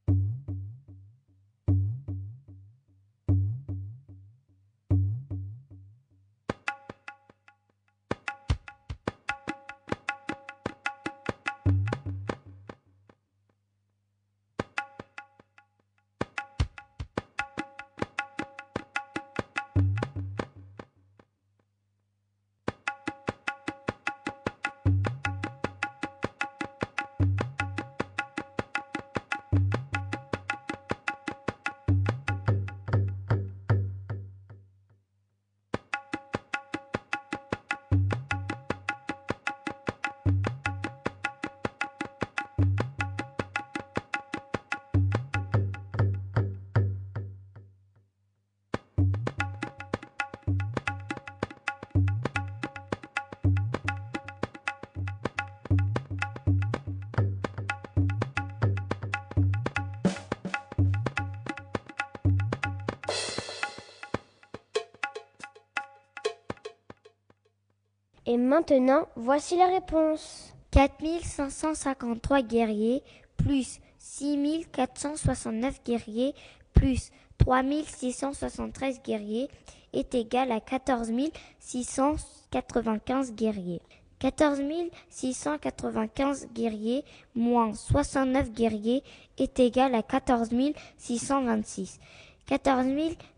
Et maintenant, voici la réponse. 4553 guerriers plus 6469 guerriers plus 3673 guerriers est égal à 14 695 guerriers. 14 695 guerriers moins 69 guerriers est égal à 14 626. 14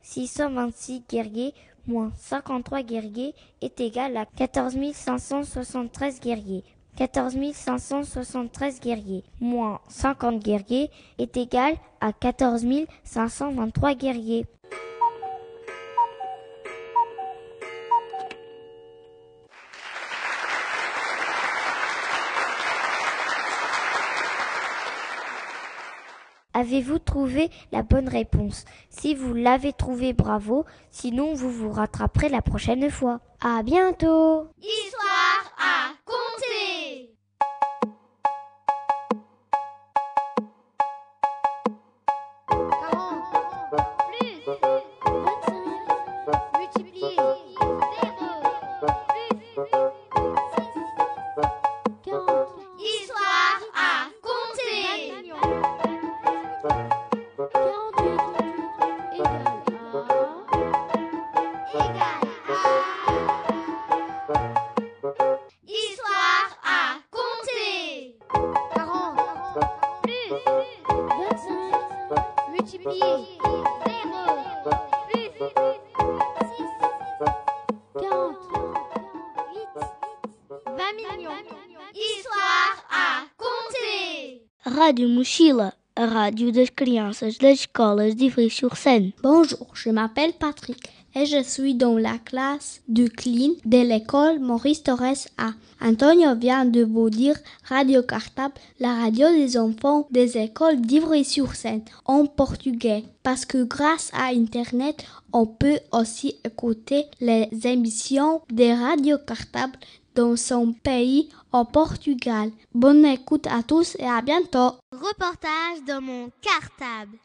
626 guerriers moins 53 guerriers est égal à 14 573 guerriers. 14 573 guerriers moins 50 guerriers est égal à 14 523 guerriers. Avez-vous trouvé la bonne réponse? Si vous l'avez trouvé, bravo. Sinon, vous vous rattraperez la prochaine fois. À bientôt Histoire à compter Mochila, a rádio das crianças das escolas de Ivry-sur-Seine. Bonjour, je m'appelle Patrick et je suis dans la classe du CLIN de l'école Maurice Torres A. Antonio vient de vous dire Radio Cartable, la radio des enfants des écoles d'Ivry-sur-Seine en portugais. Parce que grâce à Internet, on peut aussi écouter les émissions de Radio Cartable dans son pays, au Portugal. Bonne écoute à tous et à bientôt. Reportage dans mon cartable.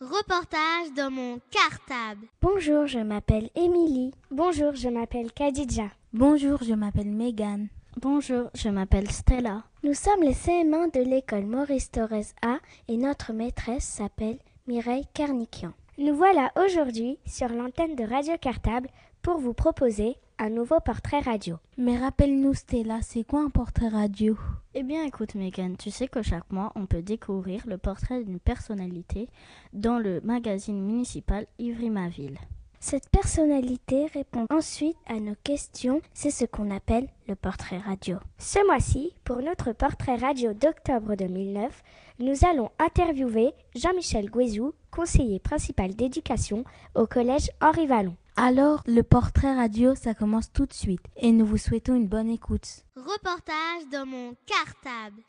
Reportage dans mon cartable. Bonjour, je m'appelle Émilie. Bonjour, je m'appelle Khadija. Bonjour, je m'appelle Megan. Bonjour, je m'appelle Stella. Nous sommes les CM1 de l'école Maurice Torres A et notre maîtresse s'appelle Mireille Carniquian. Nous voilà aujourd'hui sur l'antenne de Radio Cartable pour vous proposer un nouveau portrait radio. Mais rappelle-nous Stella, c'est quoi un portrait radio? Eh bien écoute Megan, tu sais que chaque mois on peut découvrir le portrait d'une personnalité dans le magazine municipal Ivry-ma-Ville. Cette personnalité répond ensuite à nos questions, c'est ce qu'on appelle le portrait radio. Ce mois-ci, pour notre portrait radio d'octobre 2009, nous allons interviewer Jean-Michel Guézou, conseiller principal d'éducation au collège Henri Vallon. Alors, le portrait radio, ça commence tout de suite et nous vous souhaitons une bonne écoute. Reportage dans mon cartable.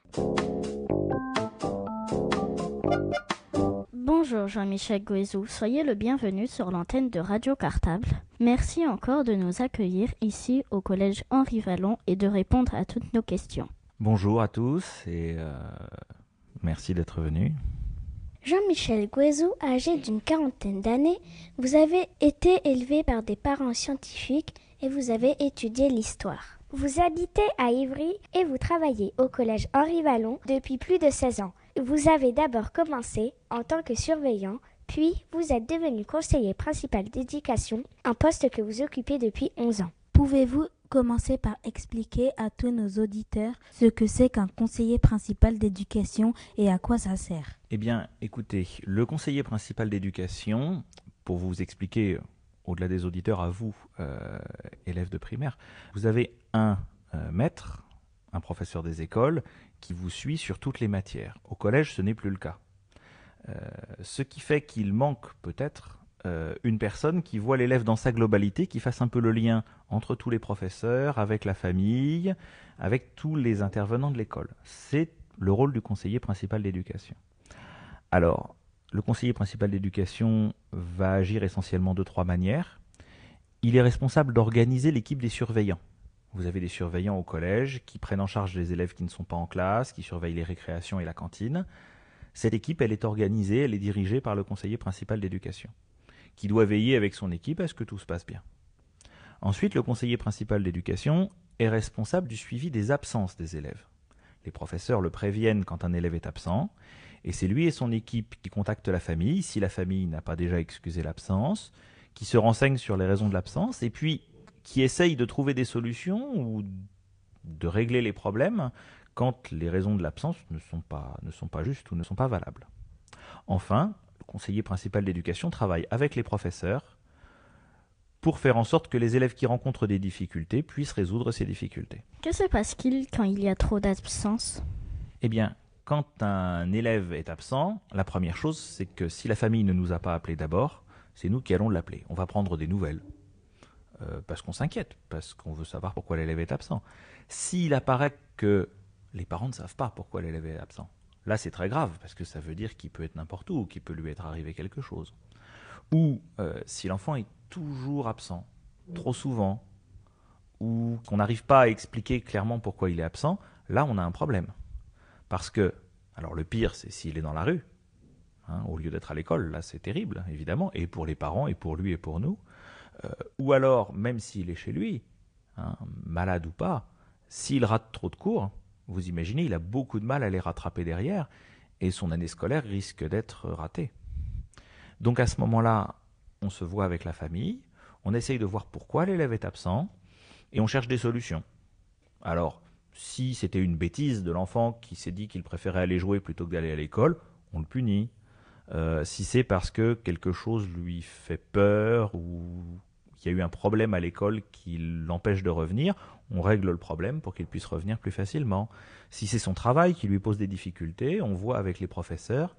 Bonjour Jean-Michel Guézou, soyez le bienvenu sur l'antenne de Radio Cartable. Merci encore de nous accueillir ici au collège Henri Vallon et de répondre à toutes nos questions. Bonjour à tous et euh, merci d'être venus. Jean-Michel Guézou, âgé d'une quarantaine d'années, vous avez été élevé par des parents scientifiques et vous avez étudié l'histoire. Vous habitez à Ivry et vous travaillez au collège Henri Vallon depuis plus de 16 ans. Vous avez d'abord commencé en tant que surveillant, puis vous êtes devenu conseiller principal d'éducation, un poste que vous occupez depuis 11 ans. Pouvez-vous commencer par expliquer à tous nos auditeurs ce que c'est qu'un conseiller principal d'éducation et à quoi ça sert? Eh bien, écoutez, le conseiller principal d'éducation, pour vous expliquer au-delà des auditeurs, à vous, euh, élèves de primaire, vous avez un euh, maître, un professeur des écoles, qui vous suit sur toutes les matières. Au collège, ce n'est plus le cas. Euh, ce qui fait qu'il manque peut-être une personne qui voit l'élève dans sa globalité, qui fasse un peu le lien entre tous les professeurs, avec la famille, avec tous les intervenants de l'école. C'est le rôle du conseiller principal d'éducation. Alors, le conseiller principal d'éducation va agir essentiellement de trois manières. Il est responsable d'organiser l'équipe des surveillants. Vous avez des surveillants au collège qui prennent en charge les élèves qui ne sont pas en classe, qui surveillent les récréations et la cantine. Cette équipe, elle est organisée, elle est dirigée par le conseiller principal d'éducation, qui doit veiller avec son équipe à ce que tout se passe bien. Ensuite, le conseiller principal d'éducation est responsable du suivi des absences des élèves. Les professeurs le préviennent quand un élève est absent, et c'est lui et son équipe qui contactent la famille, si la famille n'a pas déjà excusé l'absence, qui se renseignent sur les raisons de l'absence, et puis qui essayent de trouver des solutions ou de régler les problèmes quand les raisons de l'absence ne sont pas, ne sont pas justes ou ne sont pas valables. Enfin, le conseiller principal d'éducation travaille avec les professeurs pour faire en sorte que les élèves qui rencontrent des difficultés puissent résoudre ces difficultés. Que se passe-t-il quand il y a trop d'absence? Eh bien, quand un élève est absent, la première chose, c'est que si la famille ne nous a pas appelés d'abord, c'est nous qui allons l'appeler. On va prendre des nouvelles. Euh, parce qu'on s'inquiète, parce qu'on veut savoir pourquoi l'élève est absent. S'il apparaît que les parents ne savent pas pourquoi l'élève est absent, là c'est très grave, parce que ça veut dire qu'il peut être n'importe où, qu'il peut lui être arrivé quelque chose. Ou euh, si l'enfant est toujours absent, trop souvent, ou qu'on n'arrive pas à expliquer clairement pourquoi il est absent, là on a un problème. Parce que, alors le pire c'est s'il est dans la rue, hein, au lieu d'être à l'école, là c'est terrible, évidemment, et pour les parents, et pour lui, et pour nous. Euh, ou alors, même s'il est chez lui, hein, malade ou pas, s'il rate trop de cours, vous imaginez, il a beaucoup de mal à les rattraper derrière, et son année scolaire risque d'être ratée. Donc à ce moment-là, on se voit avec la famille, on essaye de voir pourquoi l'élève est absent, et on cherche des solutions. Alors, si c'était une bêtise de l'enfant qui s'est dit qu'il préférait aller jouer plutôt que d'aller à l'école, on le punit. Euh, si c'est parce que quelque chose lui fait peur ou qu'il y a eu un problème à l'école qui l'empêche de revenir, on règle le problème pour qu'il puisse revenir plus facilement. Si c'est son travail qui lui pose des difficultés, on voit avec les professeurs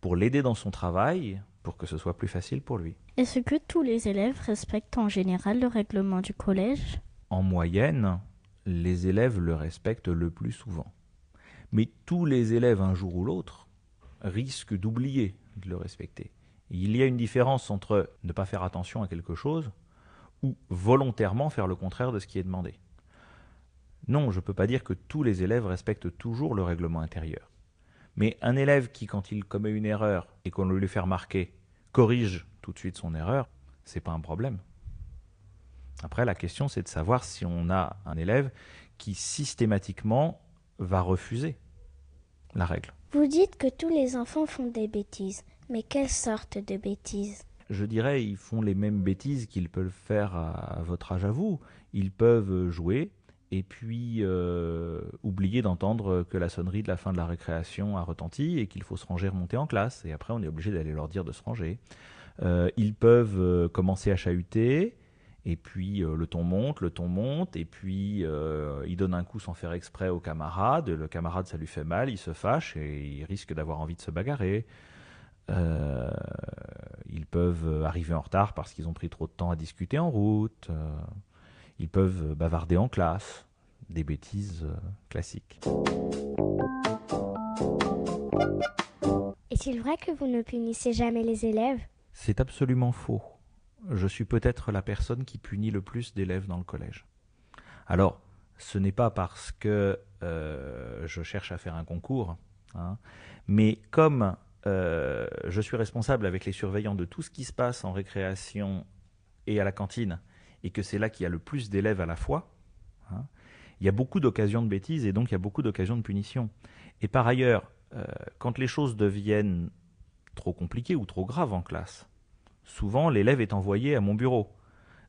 pour l'aider dans son travail, pour que ce soit plus facile pour lui. Est-ce que tous les élèves respectent en général le règlement du collège? En moyenne, les élèves le respectent le plus souvent. Mais tous les élèves, un jour ou l'autre, risquent d'oublier de le respecter. Il y a une différence entre ne pas faire attention à quelque chose ou volontairement faire le contraire de ce qui est demandé. Non, je ne peux pas dire que tous les élèves respectent toujours le règlement intérieur. Mais un élève qui, quand il commet une erreur et qu'on le lui fait remarquer, corrige tout de suite son erreur, c'est pas un problème. Après, la question, c'est de savoir si on a un élève qui systématiquement va refuser la règle. Vous dites que tous les enfants font des bêtises, mais quelle sorte de bêtises? Je dirais, ils font les mêmes bêtises qu'ils peuvent faire à, votre âge à vous. Ils peuvent jouer et puis euh, oublier d'entendre que la sonnerie de la fin de la récréation a retenti et qu'il faut se ranger remonter en classe. Et après, on est obligé d'aller leur dire de se ranger. Euh, ils peuvent euh, commencer à chahuter et puis euh, le ton monte, le ton monte, et puis euh, il donne un coup sans faire exprès au camarade, le camarade ça lui fait mal, il se fâche et il risque d'avoir envie de se bagarrer. Euh, ils peuvent arriver en retard parce qu'ils ont pris trop de temps à discuter en route. ils peuvent bavarder en classe. Des bêtises classiques. Est-il vrai que vous ne punissez jamais les élèves? C'est absolument faux je suis peut-être la personne qui punit le plus d'élèves dans le collège. Alors, ce n'est pas parce que euh, je cherche à faire un concours, hein, mais comme euh, je suis responsable avec les surveillants de tout ce qui se passe en récréation et à la cantine, et que c'est là qu'il y a le plus d'élèves à la fois, hein, il y a beaucoup d'occasions de bêtises et donc il y a beaucoup d'occasions de punition. Et par ailleurs, euh, quand les choses deviennent trop compliquées ou trop graves en classe, souvent l'élève est envoyé à mon bureau.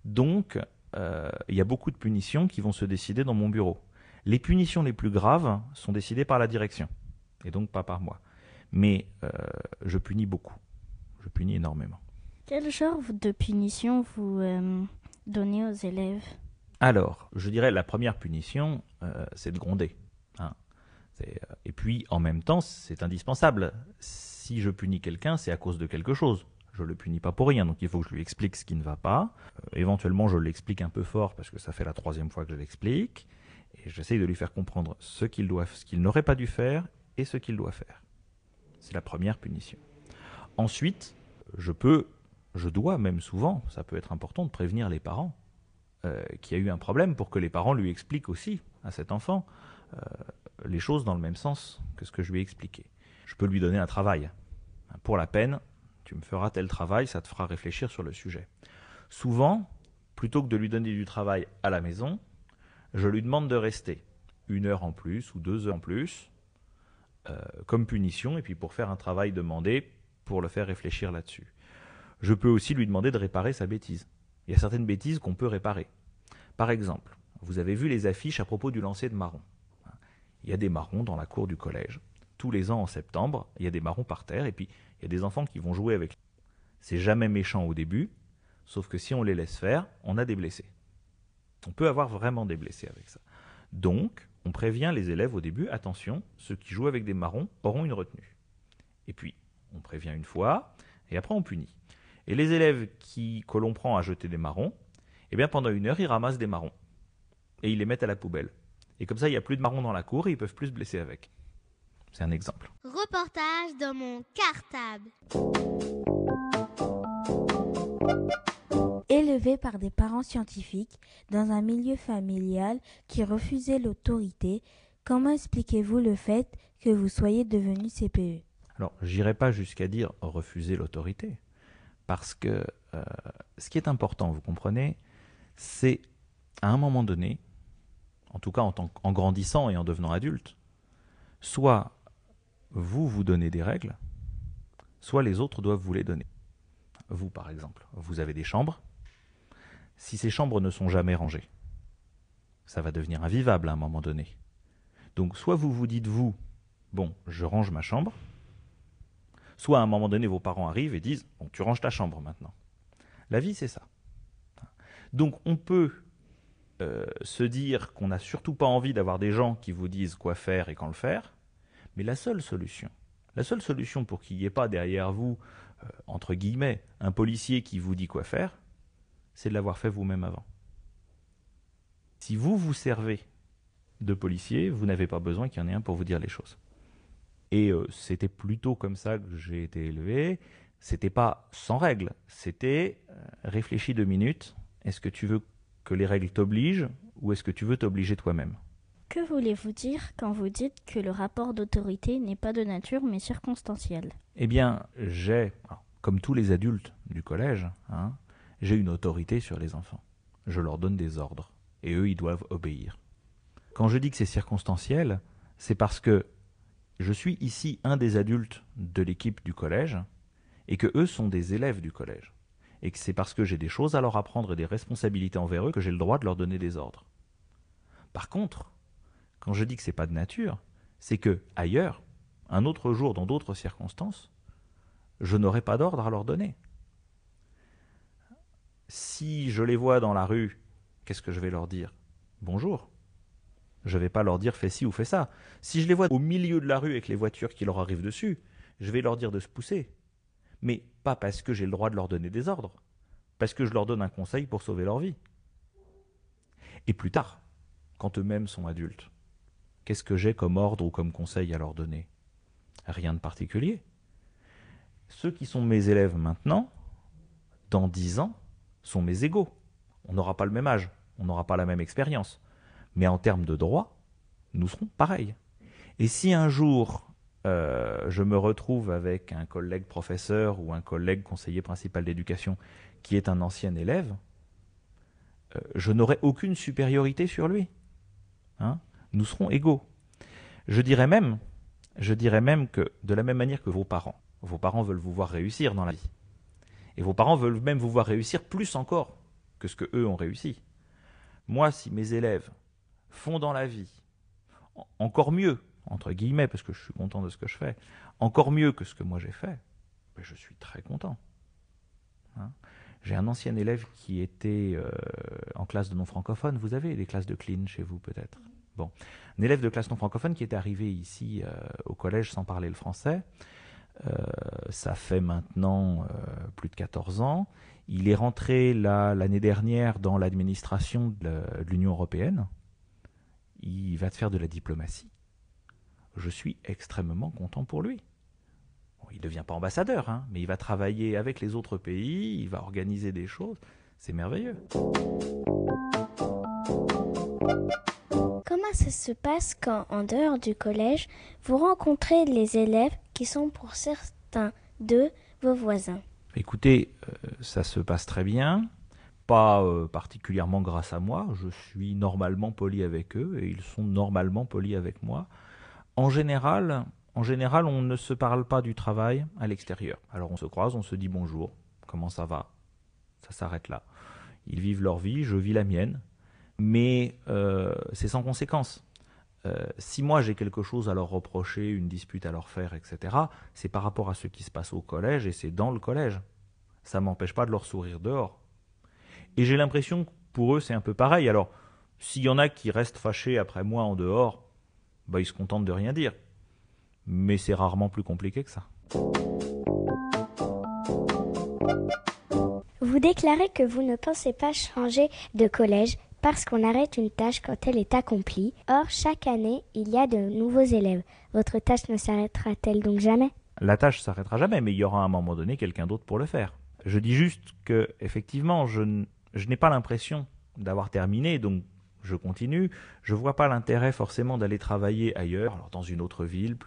Donc, euh, il y a beaucoup de punitions qui vont se décider dans mon bureau. Les punitions les plus graves sont décidées par la direction, et donc pas par moi. Mais euh, je punis beaucoup. Je punis énormément. Quel genre de punition vous euh, donnez aux élèves? Alors, je dirais la première punition, c'est de gronder. Hein. et puis, en même temps, c'est indispensable. Si je punis quelqu'un, c'est à cause de quelque chose je le punis pas pour rien, donc il faut que je lui explique ce qui ne va pas. Euh, éventuellement, je l'explique un peu fort parce que ça fait la troisième fois que je l'explique, et j'essaye de lui faire comprendre ce qu'il doit, ce qu'il n'aurait pas dû faire et ce qu'il doit faire. C'est la première punition. Ensuite, je peux, je dois même souvent, ça peut être important de prévenir les parents euh, qu'il y a eu un problème pour que les parents lui expliquent aussi à cet enfant euh, les choses dans le même sens que ce que je lui ai expliqué. Je peux lui donner un travail. Pour la peine, tu me feras tel travail, ça te fera réfléchir sur le sujet. Souvent, plutôt que de lui donner du travail à la maison, je lui demande de rester une heure en plus ou deux heures en plus, euh, comme punition, et puis pour faire un travail demandé, pour le faire réfléchir là-dessus. Je peux aussi lui demander de réparer sa bêtise. Il y a certaines bêtises qu'on peut réparer. Par exemple, vous avez vu les affiches à propos du lancer de marrons. Il y a des marrons dans la cour du collège. Tous les ans en septembre, il y a des marrons par terre, et puis il y a des enfants qui vont jouer avec. C'est jamais méchant au début, sauf que si on les laisse faire, on a des blessés. On peut avoir vraiment des blessés avec ça. Donc, on prévient les élèves au début, attention, ceux qui jouent avec des marrons auront une retenue. Et puis, on prévient une fois, et après on punit. Et les élèves qui, que l'on prend à jeter des marrons, eh bien pendant une heure, ils ramassent des marrons. Et ils les mettent à la poubelle. Et comme ça, il n'y a plus de marrons dans la cour et ils peuvent plus se blesser avec. C'est un exemple. Reportage dans mon cartable. Élevé par des parents scientifiques dans un milieu familial qui refusait l'autorité, comment expliquez-vous le fait que vous soyez devenu CPE Alors, j'irai pas jusqu'à dire refuser l'autorité, parce que euh, ce qui est important, vous comprenez, c'est à un moment donné, en tout cas en, en grandissant et en devenant adulte, soit vous vous donnez des règles, soit les autres doivent vous les donner. Vous, par exemple, vous avez des chambres. Si ces chambres ne sont jamais rangées, ça va devenir invivable à un moment donné. Donc, soit vous vous dites, vous, bon, je range ma chambre, soit à un moment donné, vos parents arrivent et disent, bon, tu ranges ta chambre maintenant. La vie, c'est ça. Donc, on peut euh, se dire qu'on n'a surtout pas envie d'avoir des gens qui vous disent quoi faire et quand le faire, mais la seule solution, la seule solution pour qu'il n'y ait pas derrière vous, euh, entre guillemets, un policier qui vous dit quoi faire, c'est de l'avoir fait vous-même avant. Si vous vous servez de policier, vous n'avez pas besoin qu'il y en ait un pour vous dire les choses. Et euh, c'était plutôt comme ça que j'ai été élevé. C'était pas sans règles, c'était euh, réfléchis deux minutes. Est-ce que tu veux que les règles t'obligent ou est-ce que tu veux t'obliger toi-même? Que voulez-vous dire quand vous dites que le rapport d'autorité n'est pas de nature mais circonstanciel? Eh bien, j'ai, comme tous les adultes du collège, hein, j'ai une autorité sur les enfants. Je leur donne des ordres et eux, ils doivent obéir. Quand je dis que c'est circonstanciel, c'est parce que je suis ici un des adultes de l'équipe du collège et que eux sont des élèves du collège. Et que c'est parce que j'ai des choses à leur apprendre et des responsabilités envers eux que j'ai le droit de leur donner des ordres. Par contre, quand je dis que c'est pas de nature, c'est que ailleurs, un autre jour, dans d'autres circonstances, je n'aurai pas d'ordre à leur donner. Si je les vois dans la rue, qu'est-ce que je vais leur dire? Bonjour. Je ne vais pas leur dire fais ci ou fais ça. Si je les vois au milieu de la rue avec les voitures qui leur arrivent dessus, je vais leur dire de se pousser. Mais pas parce que j'ai le droit de leur donner des ordres, parce que je leur donne un conseil pour sauver leur vie. Et plus tard, quand eux-mêmes sont adultes, qu'est-ce que j'ai comme ordre ou comme conseil à leur donner? Rien de particulier. Ceux qui sont mes élèves maintenant, dans dix ans, sont mes égaux. On n'aura pas le même âge, on n'aura pas la même expérience. Mais en termes de droit, nous serons pareils. Et si un jour euh, je me retrouve avec un collègue professeur ou un collègue conseiller principal d'éducation qui est un ancien élève, euh, je n'aurai aucune supériorité sur lui. Hein nous serons égaux. Je dirais même, je dirais même que de la même manière que vos parents, vos parents veulent vous voir réussir dans la vie. Et vos parents veulent même vous voir réussir plus encore que ce que eux ont réussi. Moi, si mes élèves font dans la vie encore mieux, entre guillemets, parce que je suis content de ce que je fais, encore mieux que ce que moi j'ai fait, ben, je suis très content. Hein. j'ai un ancien élève qui était euh, en classe de non francophone. Vous avez des classes de clean chez vous peut-être? Bon, un élève de classe non francophone qui est arrivé ici euh, au collège sans parler le français. Euh, ça fait maintenant plus de 14 ans. Il est rentré l'année dernière dans l'administration de l'Union européenne il va te faire de la diplomatie. Je suis extrêmement content pour lui. il ne devient pas ambassadeur, hein, mais il va travailler avec les autres pays, il va organiser des choses. C'est merveilleux. Ça se passe quand, en dehors du collège, vous rencontrez les élèves qui sont pour certains d'eux vos voisins Écoutez, euh, ça se passe très bien pas euh, particulièrement grâce à moi, je suis normalement poli avec eux et ils sont normalement polis avec moi. En général, en général, on ne se parle pas du travail à l'extérieur. Alors on se croise, on se dit bonjour, comment ça va? Ça s'arrête là. Ils vivent leur vie, je vis la mienne, mais euh, c'est sans conséquence. Euh, si moi j'ai quelque chose à leur reprocher, une dispute à leur faire, etc., c'est par rapport à ce qui se passe au collège et c'est dans le collège. Ça m'empêche pas de leur sourire dehors. Et j'ai l'impression que pour eux, c'est un peu pareil. Alors, s'il y en a qui restent fâchés après moi en dehors, bah, ils se contentent de rien dire. Mais c'est rarement plus compliqué que ça. Vous déclarez que vous ne pensez pas changer de collège parce qu'on arrête une tâche quand elle est accomplie. Or, chaque année, il y a de nouveaux élèves. Votre tâche ne s'arrêtera-t-elle donc jamais? La tâche s'arrêtera jamais, mais il y aura à un moment donné quelqu'un d'autre pour le faire. Je dis juste que, effectivement, je, n'ai pas l'impression d'avoir terminé, donc je continue. Je ne vois pas l'intérêt forcément d'aller travailler ailleurs, alors dans une autre ville,